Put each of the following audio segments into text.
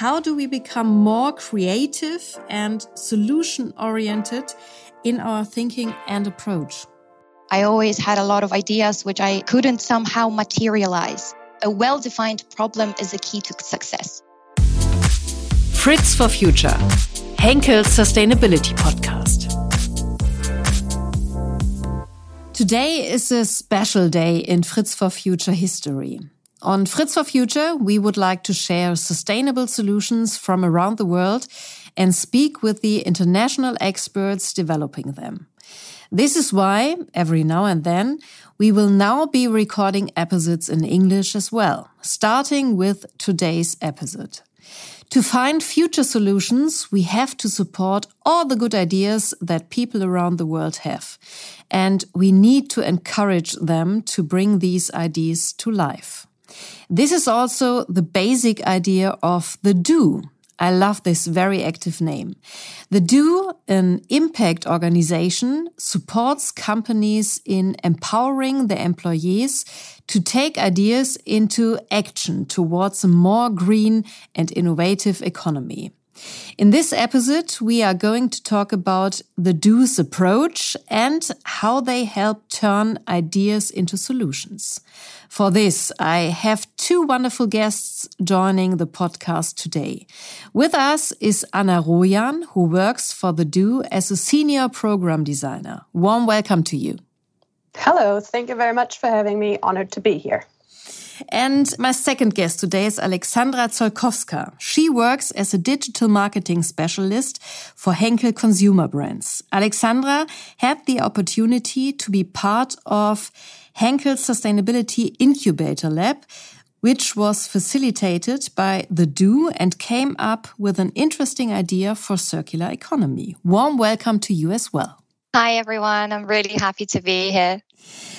how do we become more creative and solution oriented in our thinking and approach? I always had a lot of ideas which I couldn't somehow materialize. A well defined problem is the key to success. Fritz for Future, Henkel's Sustainability Podcast. Today is a special day in Fritz for Future history. On Fritz for Future, we would like to share sustainable solutions from around the world and speak with the international experts developing them. This is why, every now and then, we will now be recording episodes in English as well, starting with today's episode. To find future solutions, we have to support all the good ideas that people around the world have. And we need to encourage them to bring these ideas to life. This is also the basic idea of the do. I love this very active name. The Do, an impact organization, supports companies in empowering their employees to take ideas into action towards a more green and innovative economy. In this episode, we are going to talk about the do's approach and how they help turn ideas into solutions. For this, I have two wonderful guests joining the podcast today. With us is Anna Rojan, who works for the Do as a senior program designer. Warm welcome to you. Hello, thank you very much for having me. Honored to be here. And my second guest today is Alexandra Zolkowska. She works as a digital marketing specialist for Henkel Consumer Brands. Alexandra had the opportunity to be part of Henkel's Sustainability Incubator Lab, which was facilitated by the Do and came up with an interesting idea for circular economy. Warm welcome to you as well. Hi, everyone. I'm really happy to be here.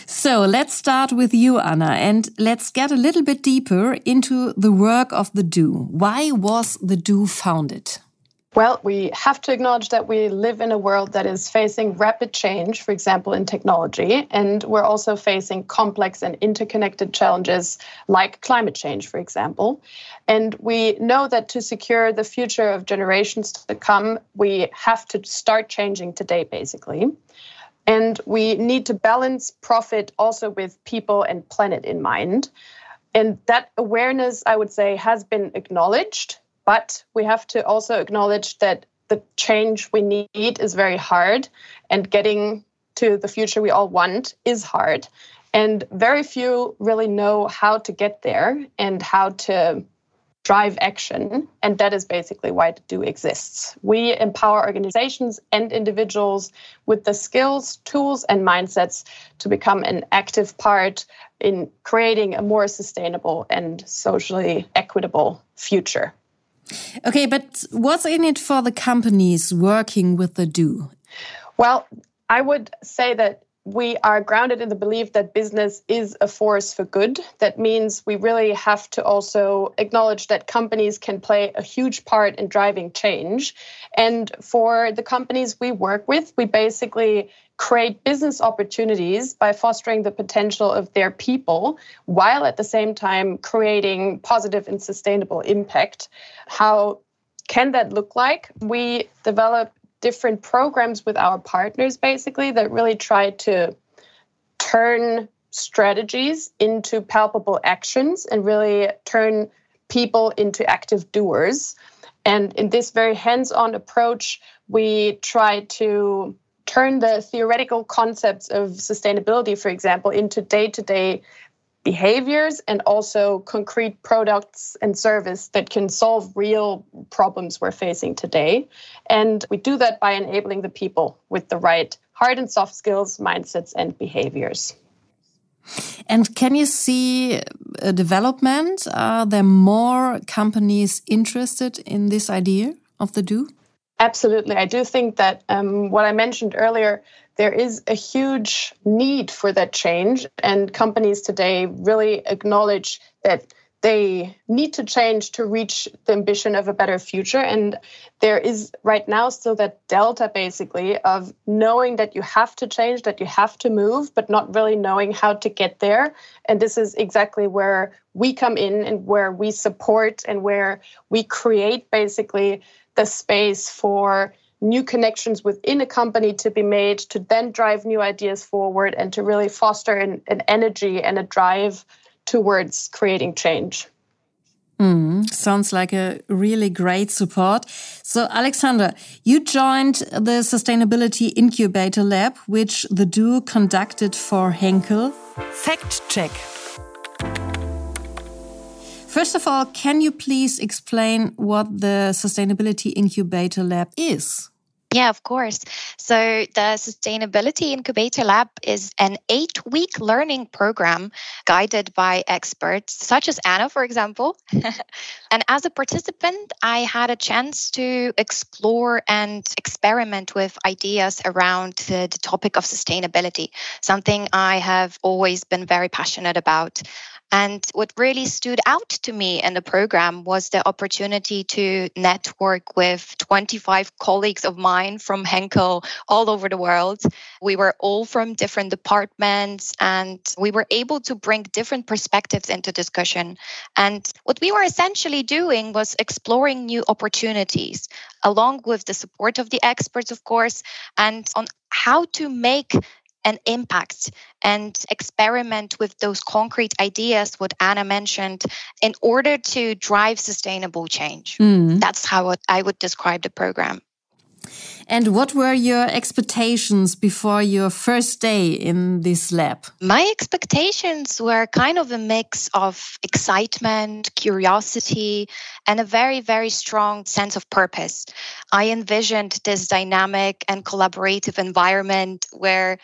So let's start with you, Anna, and let's get a little bit deeper into the work of the Do. Why was the Do founded? Well, we have to acknowledge that we live in a world that is facing rapid change, for example, in technology, and we're also facing complex and interconnected challenges like climate change, for example. And we know that to secure the future of generations to come, we have to start changing today, basically. And we need to balance profit also with people and planet in mind. And that awareness, I would say, has been acknowledged, but we have to also acknowledge that the change we need is very hard, and getting to the future we all want is hard. And very few really know how to get there and how to drive action. And that is basically why Do exists. We empower organizations and individuals with the skills, tools, and mindsets to become an active part in creating a more sustainable and socially equitable future. Okay, but what's in it for the companies working with the Do? Well, I would say that we are grounded in the belief that business is a force for good. That means we really have to also acknowledge that companies can play a huge part in driving change. And for the companies we work with, we basically create business opportunities by fostering the potential of their people while at the same time creating positive and sustainable impact. How can that look like? We develop different programs with our partners basically that really try to turn strategies into palpable actions and really turn people into active doers. And in this very hands on approach, we try to turn the theoretical concepts of sustainability, for example, into day to day behaviors and also concrete products and service that can solve real problems we're facing today. And we do that by enabling the people with the right hard and soft skills, mindsets, and behaviors. And can you see a development? Are there more companies interested in this idea of the do? Absolutely. I do think that um, what I mentioned earlier, there is a huge need for that change. And companies today really acknowledge that they need to change to reach the ambition of a better future. And there is right now still that delta basically of knowing that you have to change, that you have to move, but not really knowing how to get there. And this is exactly where we come in and where we support and where we create basically the space for new connections within a company to be made to then drive new ideas forward and to really foster an, an energy and a drive towards creating change. Mm, sounds like a really great support. So, Alexandra, you joined the Sustainability Incubator Lab, which the Do conducted for Henkel. Fact check. First of all, can you please explain what the Sustainability Incubator Lab is? Yeah, of course. So, the Sustainability Incubator Lab is an eight week learning program guided by experts, such as Anna, for example. and as a participant, I had a chance to explore and experiment with ideas around the, the topic of sustainability, something I have always been very passionate about. And what really stood out to me in the program was the opportunity to network with 25 colleagues of mine from Henkel all over the world. We were all from different departments and we were able to bring different perspectives into discussion. And what we were essentially doing was exploring new opportunities along with the support of the experts, of course, and on how to make an impact and experiment with those concrete ideas what anna mentioned in order to drive sustainable change mm. that's how i would describe the program and what were your expectations before your first day in this lab? My expectations were kind of a mix of excitement, curiosity, and a very, very strong sense of purpose. I envisioned this dynamic and collaborative environment where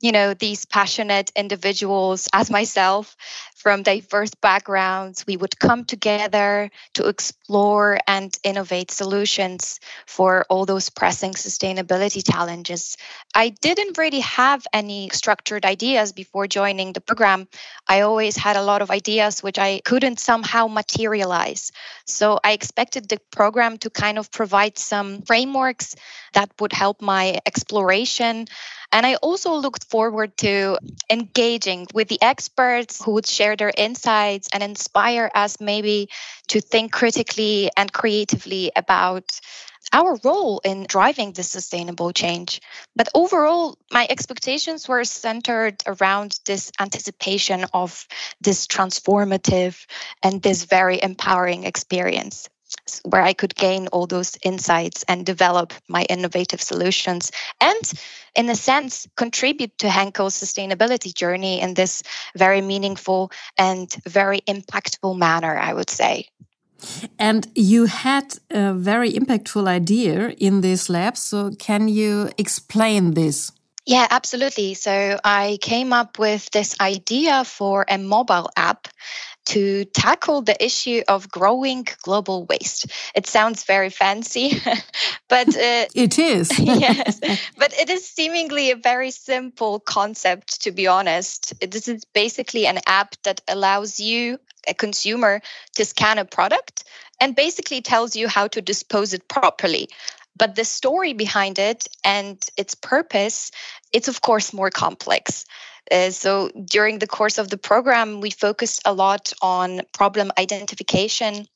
you know, these passionate individuals, as myself, from diverse backgrounds, we would come together to explore and innovate solutions for all those pressing sustainability challenges. I didn't really have any structured ideas before joining the program. I always had a lot of ideas which I couldn't somehow materialize. So I expected the program to kind of provide some frameworks that would help my exploration and I also looked forward to engaging with the experts who would share their insights and inspire us maybe to think critically and creatively about our role in driving this sustainable change. But overall, my expectations were centered around this anticipation of this transformative and this very empowering experience where I could gain all those insights and develop my innovative solutions and, in a sense, contribute to Henkel's sustainability journey in this very meaningful and very impactful manner, I would say. And you had a very impactful idea in this lab. So, can you explain this? Yeah, absolutely. So I came up with this idea for a mobile app to tackle the issue of growing global waste. It sounds very fancy, but uh, it is. yes, but it is seemingly a very simple concept, to be honest. This is basically an app that allows you, a consumer, to scan a product and basically tells you how to dispose it properly. But the story behind it and its purpose, it's of course more complex. Uh, so during the course of the program, we focused a lot on problem identification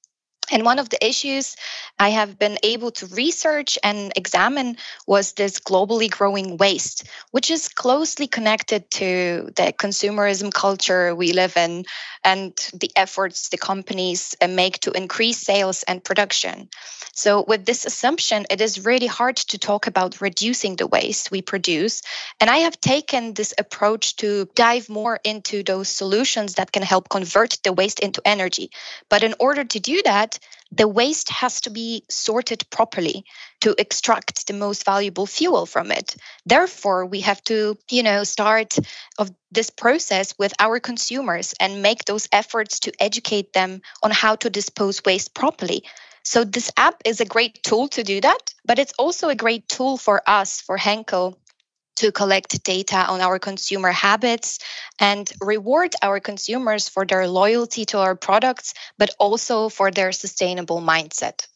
and one of the issues I have been able to research and examine was this globally growing waste, which is closely connected to the consumerism culture we live in and the efforts the companies uh, make to increase sales and production. So, with this assumption, it is really hard to talk about reducing the waste we produce. And I have taken this approach to dive more into those solutions that can help convert the waste into energy. But in order to do that, the waste has to be sorted properly to extract the most valuable fuel from it. Therefore we have to you know start of this process with our consumers and make those efforts to educate them on how to dispose waste properly. So this app is a great tool to do that but it's also a great tool for us for henkel to collect data on our consumer habits and reward our consumers for their loyalty to our products, but also for their sustainable mindset.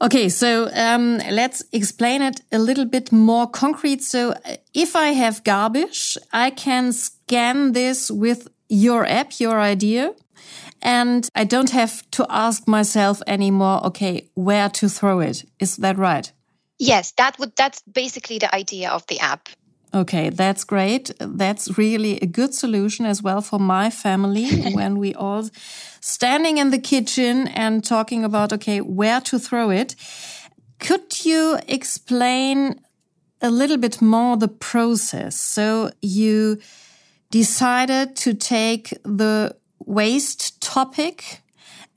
Okay, so um, let's explain it a little bit more concrete. So, if I have garbage, I can scan this with your app, your idea, and I don't have to ask myself anymore, okay, where to throw it. Is that right? Yes, that would that's basically the idea of the app. Okay, that's great. That's really a good solution as well for my family when we all standing in the kitchen and talking about okay, where to throw it. Could you explain a little bit more the process? So you decided to take the waste topic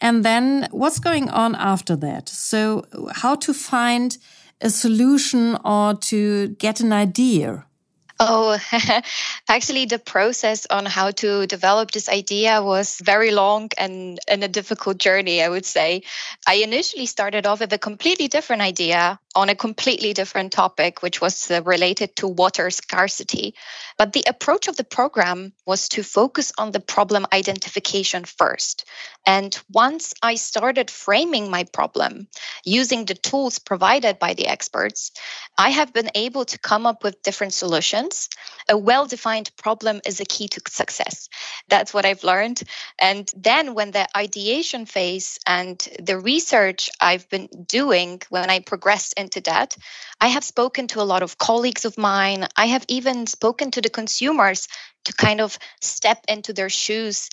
and then what's going on after that? So how to find a solution or to get an idea? Oh, actually, the process on how to develop this idea was very long and, and a difficult journey, I would say. I initially started off with a completely different idea on a completely different topic, which was uh, related to water scarcity. But the approach of the program was to focus on the problem identification first. And once I started framing my problem using the tools provided by the experts, I have been able to come up with different solutions. A well defined problem is a key to success. That's what I've learned. And then when the ideation phase and the research I've been doing, when I progressed into that. I have spoken to a lot of colleagues of mine. I have even spoken to the consumers to kind of step into their shoes.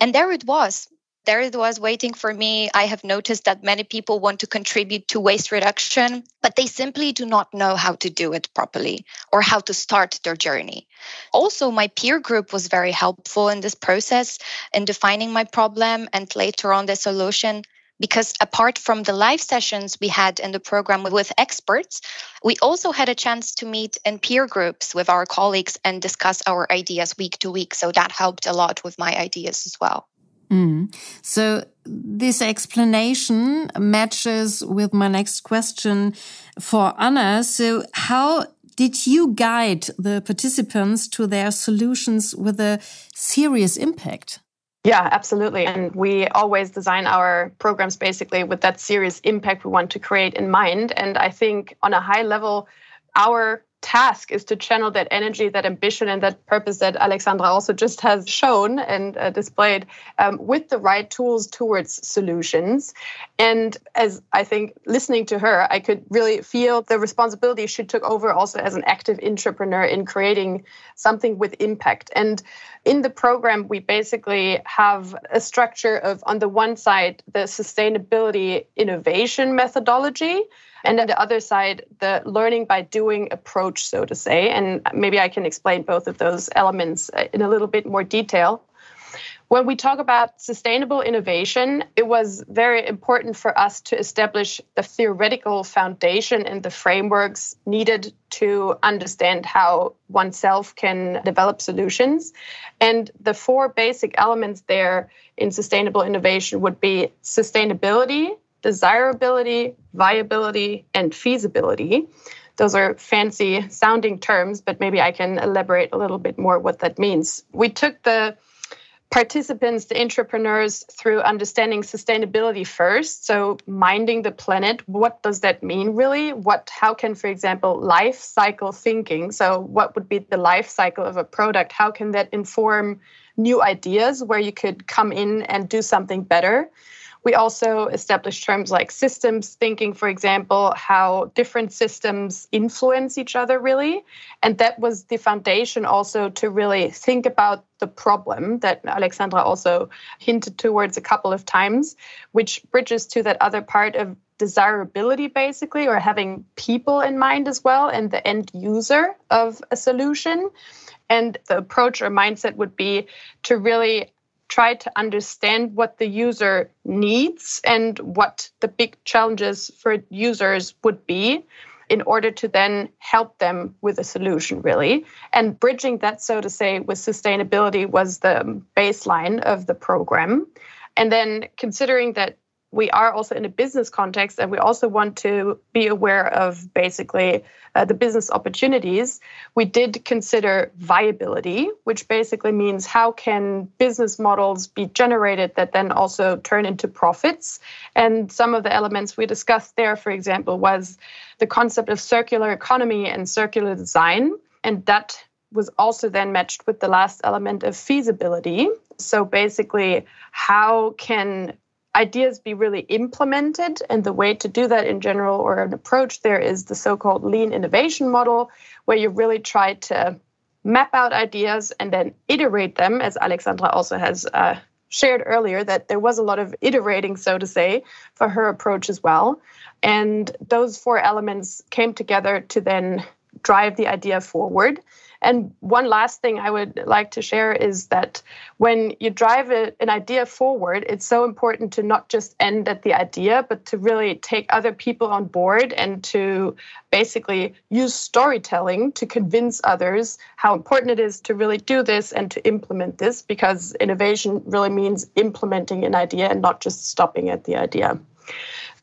And there it was. There it was waiting for me. I have noticed that many people want to contribute to waste reduction, but they simply do not know how to do it properly or how to start their journey. Also, my peer group was very helpful in this process in defining my problem and later on the solution because apart from the live sessions we had in the program with experts, we also had a chance to meet in peer groups with our colleagues and discuss our ideas week to week. So that helped a lot with my ideas as well. Mm. So this explanation matches with my next question for Anna. So how did you guide the participants to their solutions with a serious impact? Yeah, absolutely. And we always design our programs basically with that serious impact we want to create in mind. And I think on a high level, our task is to channel that energy, that ambition, and that purpose that Alexandra also just has shown and uh, displayed um, with the right tools towards solutions. And as I think listening to her, I could really feel the responsibility she took over also as an active entrepreneur in creating something with impact. And in the program, we basically have a structure of, on the one side, the sustainability innovation methodology and then the other side, the learning by doing approach, so to say. And maybe I can explain both of those elements uh, in a little bit more detail. When we talk about sustainable innovation, it was very important for us to establish the theoretical foundation and the frameworks needed to understand how oneself can develop solutions. And the four basic elements there in sustainable innovation would be sustainability, desirability, viability, and feasibility. Those are fancy sounding terms, but maybe I can elaborate a little bit more what that means. We took the participants, the entrepreneurs, through understanding sustainability first. So, minding the planet, what does that mean really? What, how can, for example, life cycle thinking, so what would be the life cycle of a product, how can that inform new ideas where you could come in and do something better? We also established terms like systems thinking, for example, how different systems influence each other, really. And that was the foundation also to really think about the problem that Alexandra also hinted towards a couple of times, which bridges to that other part of desirability, basically, or having people in mind as well and the end user of a solution. And the approach or mindset would be to really try to understand what the user needs and what the big challenges for users would be in order to then help them with a solution, really. And bridging that, so to say, with sustainability was the baseline of the program. And then considering that we are also in a business context and we also want to be aware of basically uh, the business opportunities, we did consider viability, which basically means how can business models be generated that then also turn into profits. And some of the elements we discussed there, for example, was the concept of circular economy and circular design. And that was also then matched with the last element of feasibility. So basically, how can ideas be really implemented. And the way to do that in general, or an approach there, is the so called lean innovation model, where you really try to map out ideas and then iterate them, as Alexandra also has uh, shared earlier, that there was a lot of iterating, so to say, for her approach as well. And those four elements came together to then drive the idea forward. And one last thing I would like to share is that when you drive a, an idea forward, it's so important to not just end at the idea, but to really take other people on board and to basically use storytelling to convince others how important it is to really do this and to implement this, because innovation really means implementing an idea and not just stopping at the idea.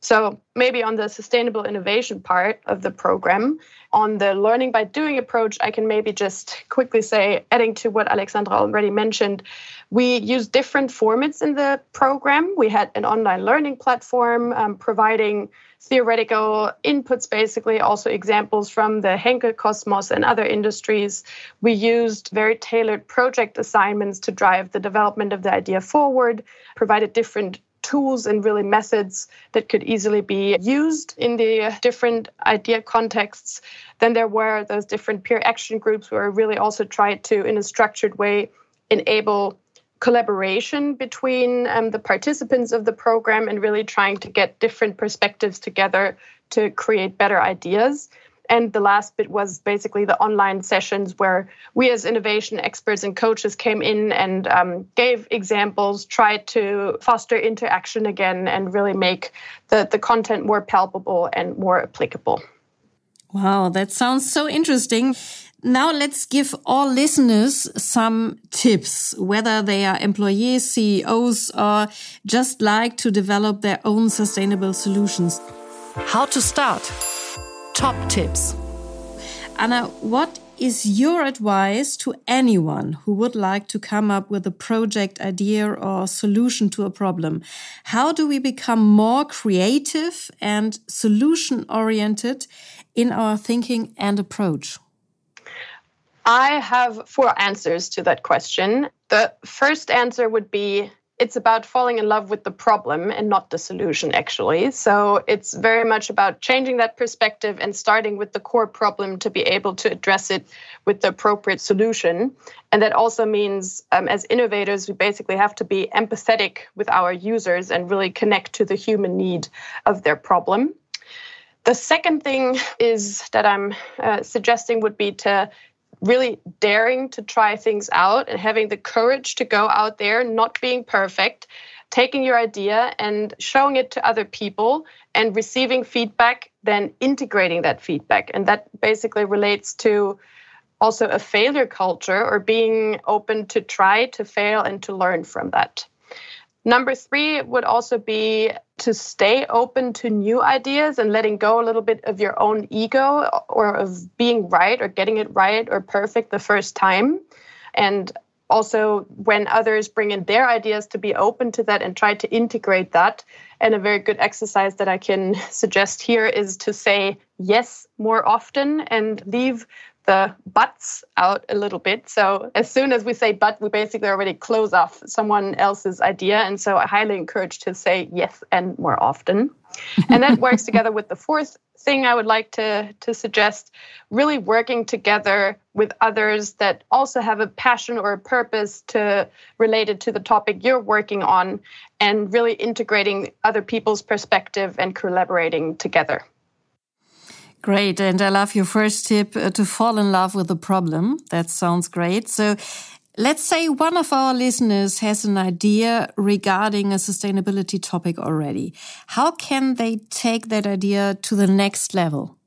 So, maybe on the sustainable innovation part of the program, on the learning by doing approach, I can maybe just quickly say, adding to what Alexandra already mentioned, we use different formats in the program. We had an online learning platform um, providing theoretical inputs, basically, also examples from the Henkel Cosmos and other industries. We used very tailored project assignments to drive the development of the idea forward, provided different tools and really methods that could easily be used in the different idea contexts. Then there were those different peer action groups where we really also tried to, in a structured way, enable collaboration between um, the participants of the program and really trying to get different perspectives together to create better ideas. And the last bit was basically the online sessions where we, as innovation experts and coaches, came in and um, gave examples, tried to foster interaction again, and really make the, the content more palpable and more applicable. Wow, that sounds so interesting. Now let's give all listeners some tips, whether they are employees, CEOs, or just like to develop their own sustainable solutions. How to start top tips. Anna, what is your advice to anyone who would like to come up with a project idea or solution to a problem? How do we become more creative and solution oriented in our thinking and approach? I have four answers to that question. The first answer would be it's about falling in love with the problem and not the solution, actually. So it's very much about changing that perspective and starting with the core problem to be able to address it with the appropriate solution. And that also means, um, as innovators, we basically have to be empathetic with our users and really connect to the human need of their problem. The second thing is that I'm uh, suggesting would be to really daring to try things out and having the courage to go out there, not being perfect, taking your idea and showing it to other people and receiving feedback, then integrating that feedback. And that basically relates to also a failure culture or being open to try, to fail, and to learn from that. Number three would also be to stay open to new ideas and letting go a little bit of your own ego or of being right or getting it right or perfect the first time. And also, when others bring in their ideas, to be open to that and try to integrate that. And a very good exercise that I can suggest here is to say yes more often and leave the buts out a little bit. So as soon as we say but, we basically already close off someone else's idea. And so I highly encourage to say yes and more often. and that works together with the fourth thing I would like to, to suggest really working together with others that also have a passion or a purpose to related to the topic you're working on and really integrating other people's perspective and collaborating together. Great. And I love your first tip uh, to fall in love with the problem. That sounds great. So let's say one of our listeners has an idea regarding a sustainability topic already. How can they take that idea to the next level?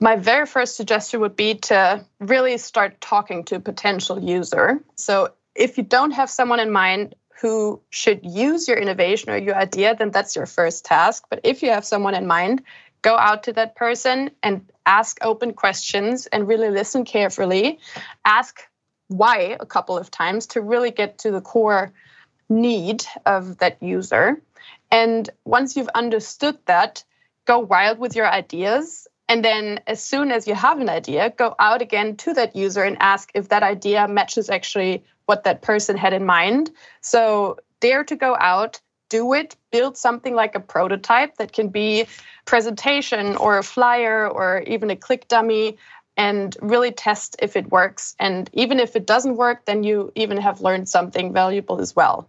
My very first suggestion would be to really start talking to a potential user. So if you don't have someone in mind, who should use your innovation or your idea, then that's your first task. But if you have someone in mind, go out to that person and ask open questions and really listen carefully. Ask why a couple of times to really get to the core need of that user. And once you've understood that, go wild with your ideas. And then, as soon as you have an idea, go out again to that user and ask if that idea matches actually what that person had in mind. So, dare to go out, do it, build something like a prototype that can be presentation or a flyer or even a click dummy and really test if it works. And even if it doesn't work, then you even have learned something valuable as well.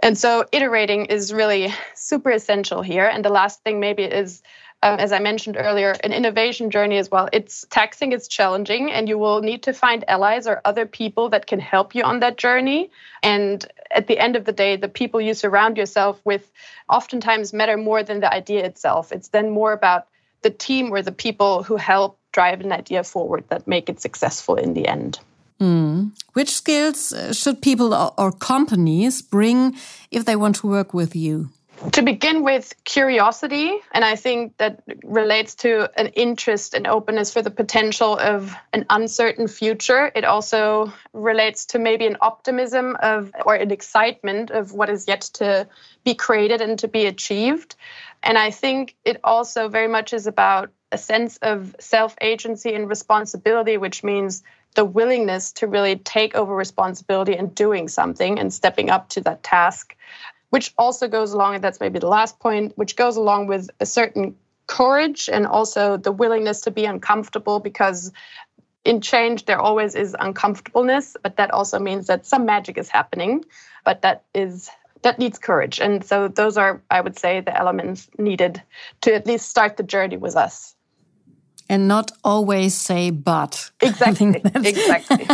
And so iterating is really super essential here. And the last thing maybe is, um, as I mentioned earlier, an innovation journey as well. It's taxing, it's challenging, and you will need to find allies or other people that can help you on that journey. And at the end of the day, the people you surround yourself with oftentimes matter more than the idea itself. It's then more about the team or the people who help drive an idea forward that make it successful in the end. Mm. Which skills uh, should people or companies bring if they want to work with you? To begin with, curiosity. And I think that relates to an interest and openness for the potential of an uncertain future. It also relates to maybe an optimism of or an excitement of what is yet to be created and to be achieved. And I think it also very much is about a sense of self agency and responsibility, which means the willingness to really take over responsibility and doing something and stepping up to that task, which also goes along, and that's maybe the last point, which goes along with a certain courage and also the willingness to be uncomfortable because in change there always is uncomfortableness but that also means that some magic is happening but that is that needs courage. And so those are i would say the elements needed to at least start the journey with us and not always say but. Exactly. exactly.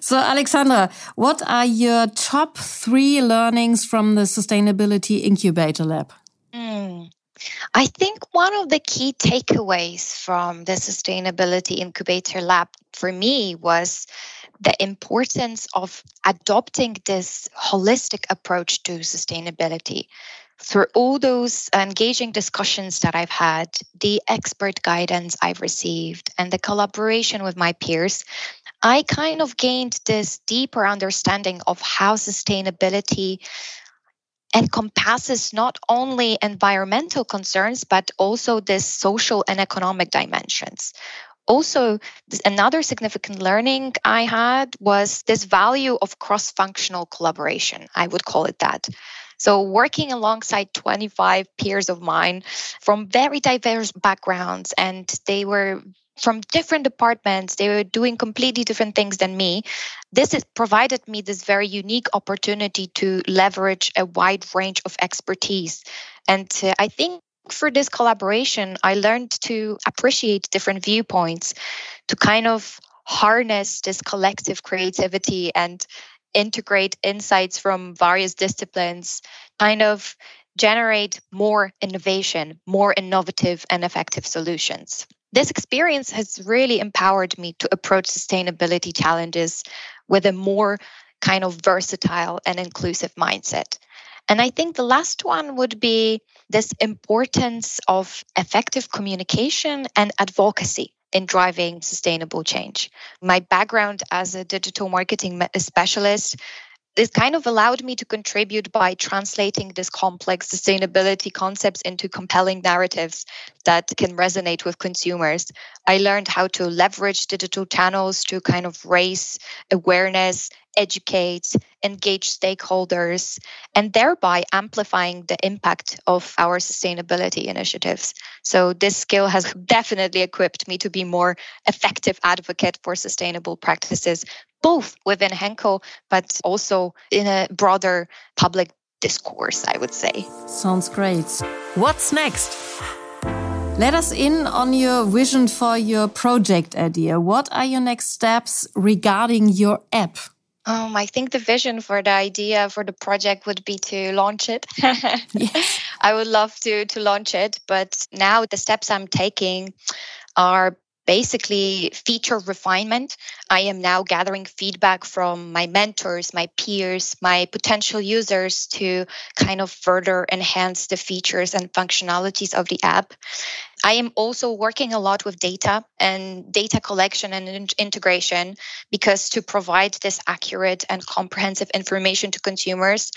so, Alexandra, what are your top three learnings from the Sustainability Incubator Lab? Mm. I think one of the key takeaways from the Sustainability Incubator Lab for me was the importance of adopting this holistic approach to sustainability through all those engaging discussions that I've had, the expert guidance I've received, and the collaboration with my peers, I kind of gained this deeper understanding of how sustainability encompasses not only environmental concerns, but also this social and economic dimensions. Also, another significant learning I had was this value of cross functional collaboration. I would call it that. So, working alongside 25 peers of mine from very diverse backgrounds, and they were from different departments, they were doing completely different things than me. This has provided me this very unique opportunity to leverage a wide range of expertise. And uh, I think for this collaboration, I learned to appreciate different viewpoints, to kind of harness this collective creativity and integrate insights from various disciplines, kind of generate more innovation, more innovative and effective solutions. This experience has really empowered me to approach sustainability challenges with a more kind of versatile and inclusive mindset. And I think the last one would be this importance of effective communication and advocacy in driving sustainable change. My background as a digital marketing specialist this kind of allowed me to contribute by translating this complex sustainability concepts into compelling narratives that can resonate with consumers. I learned how to leverage digital channels to kind of raise awareness educate, engage stakeholders, and thereby amplifying the impact of our sustainability initiatives. So, this skill has definitely equipped me to be more effective advocate for sustainable practices, both within Henkel, but also in a broader public discourse, I would say. Sounds great. What's next? Let us in on your vision for your project idea. What are your next steps regarding your app? Um, I think the vision for the idea for the project would be to launch it. I would love to to launch it, but now the steps I'm taking are basically feature refinement. I am now gathering feedback from my mentors, my peers, my potential users to kind of further enhance the features and functionalities of the app. I am also working a lot with data and data collection and in- integration because to provide this accurate and comprehensive information to consumers,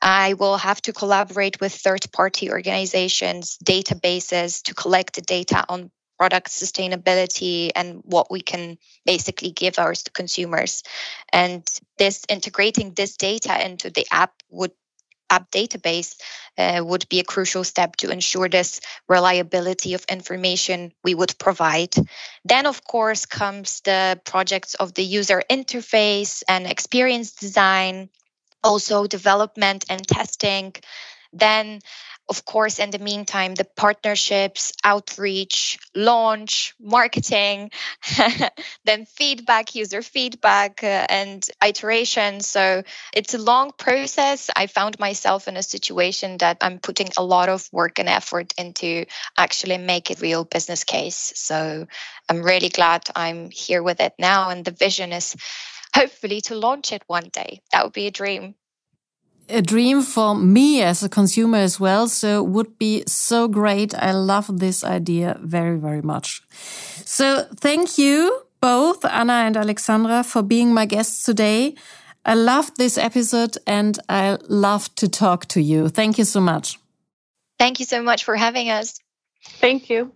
I will have to collaborate with third party organizations, databases to collect the data on product sustainability and what we can basically give our consumers. And this integrating this data into the app would app database uh, would be a crucial step to ensure this reliability of information we would provide. Then, of course, comes the projects of the user interface and experience design, also development and testing. Then of course, in the meantime, the partnerships, outreach, launch, marketing, then feedback, user feedback, uh, and iteration. So it's a long process. I found myself in a situation that I'm putting a lot of work and effort into actually make it real business case. So I'm really glad I'm here with it now. And the vision is hopefully to launch it one day. That would be a dream a dream for me as a consumer as well. So would be so great. I love this idea very, very much. So thank you both, Anna and Alexandra, for being my guests today. I loved this episode and I love to talk to you. Thank you so much. Thank you so much for having us. Thank you.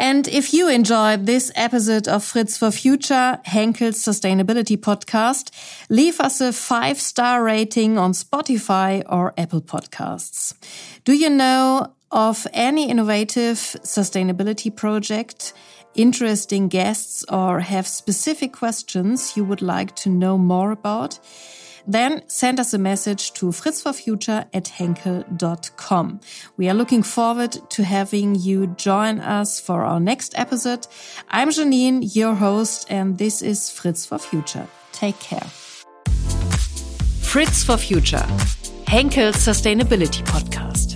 And if you enjoyed this episode of Fritz for Future, Henkel's sustainability podcast, leave us a five star rating on Spotify or Apple Podcasts. Do you know of any innovative sustainability project, interesting guests, or have specific questions you would like to know more about? Then send us a message to fritzforfuture at henkel.com. We are looking forward to having you join us for our next episode. I'm Janine, your host, and this is Fritz for Future. Take care. Fritz for Future, Henkel's Sustainability Podcast.